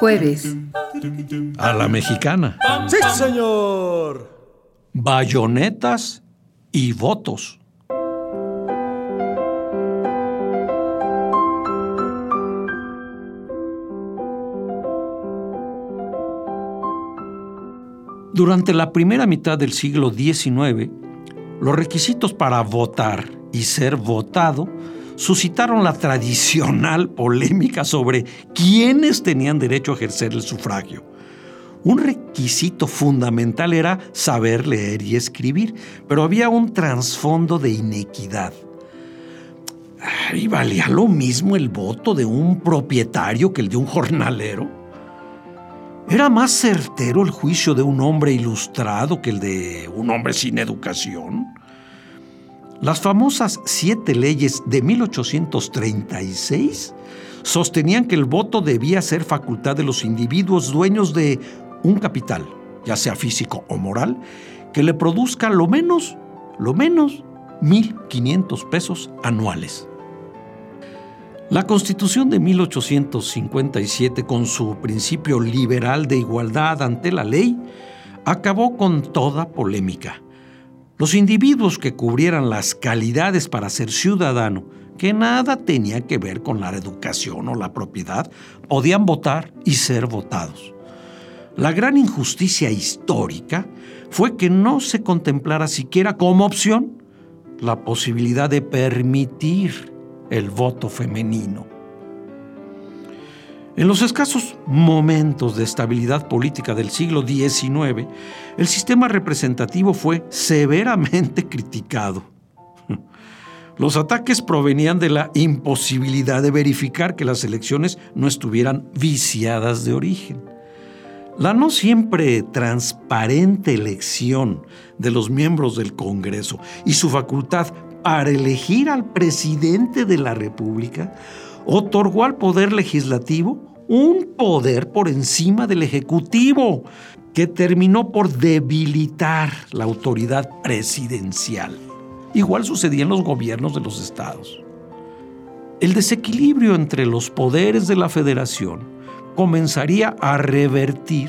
Jueves. A la mexicana. ¡Sí, señor! Bayonetas y votos. Durante la primera mitad del siglo XIX, los requisitos para votar y ser votado suscitaron la tradicional polémica sobre quiénes tenían derecho a ejercer el sufragio. Un requisito fundamental era saber leer y escribir, pero había un trasfondo de inequidad. ¿Y valía lo mismo el voto de un propietario que el de un jornalero? ¿Era más certero el juicio de un hombre ilustrado que el de un hombre sin educación? Las famosas siete leyes de 1836 sostenían que el voto debía ser facultad de los individuos dueños de un capital, ya sea físico o moral, que le produzca lo menos, lo menos, 1.500 pesos anuales. La Constitución de 1857, con su principio liberal de igualdad ante la ley, acabó con toda polémica los individuos que cubrieran las calidades para ser ciudadano, que nada tenía que ver con la educación o la propiedad, podían votar y ser votados. La gran injusticia histórica fue que no se contemplara siquiera como opción la posibilidad de permitir el voto femenino. En los escasos momentos de estabilidad política del siglo XIX, el sistema representativo fue severamente criticado. Los ataques provenían de la imposibilidad de verificar que las elecciones no estuvieran viciadas de origen. La no siempre transparente elección de los miembros del Congreso y su facultad para elegir al presidente de la República otorgó al Poder Legislativo un poder por encima del Ejecutivo que terminó por debilitar la autoridad presidencial. Igual sucedía en los gobiernos de los estados. El desequilibrio entre los poderes de la federación comenzaría a revertir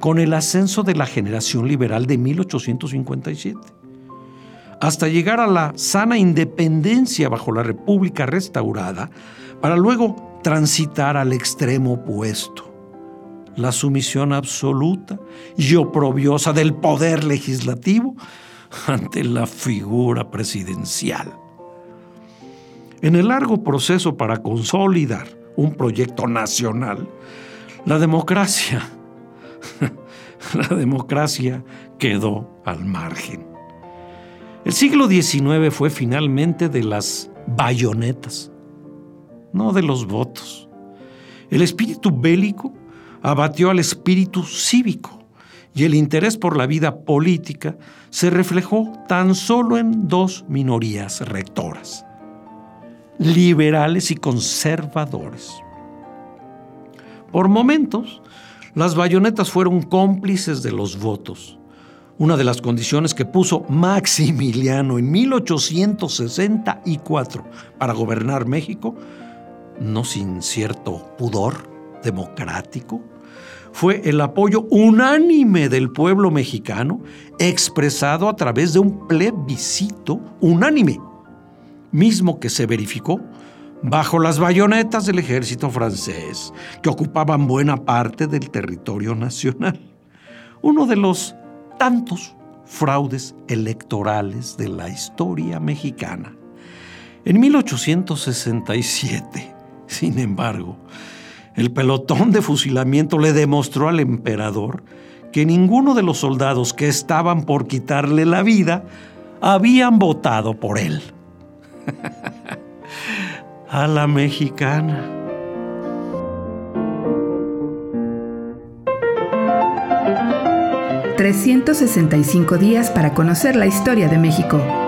con el ascenso de la generación liberal de 1857, hasta llegar a la sana independencia bajo la República restaurada, para luego transitar al extremo opuesto, la sumisión absoluta y oprobiosa del poder legislativo ante la figura presidencial. En el largo proceso para consolidar un proyecto nacional, la democracia, la democracia quedó al margen. El siglo XIX fue finalmente de las bayonetas, no de los votos. El espíritu bélico abatió al espíritu cívico y el interés por la vida política se reflejó tan solo en dos minorías rectoras, liberales y conservadores. Por momentos, las bayonetas fueron cómplices de los votos, una de las condiciones que puso Maximiliano en 1864 para gobernar México no sin cierto pudor democrático, fue el apoyo unánime del pueblo mexicano expresado a través de un plebiscito unánime, mismo que se verificó bajo las bayonetas del ejército francés, que ocupaban buena parte del territorio nacional. Uno de los tantos fraudes electorales de la historia mexicana. En 1867, sin embargo, el pelotón de fusilamiento le demostró al emperador que ninguno de los soldados que estaban por quitarle la vida habían votado por él. A la mexicana. ...365 días para conocer la historia de México.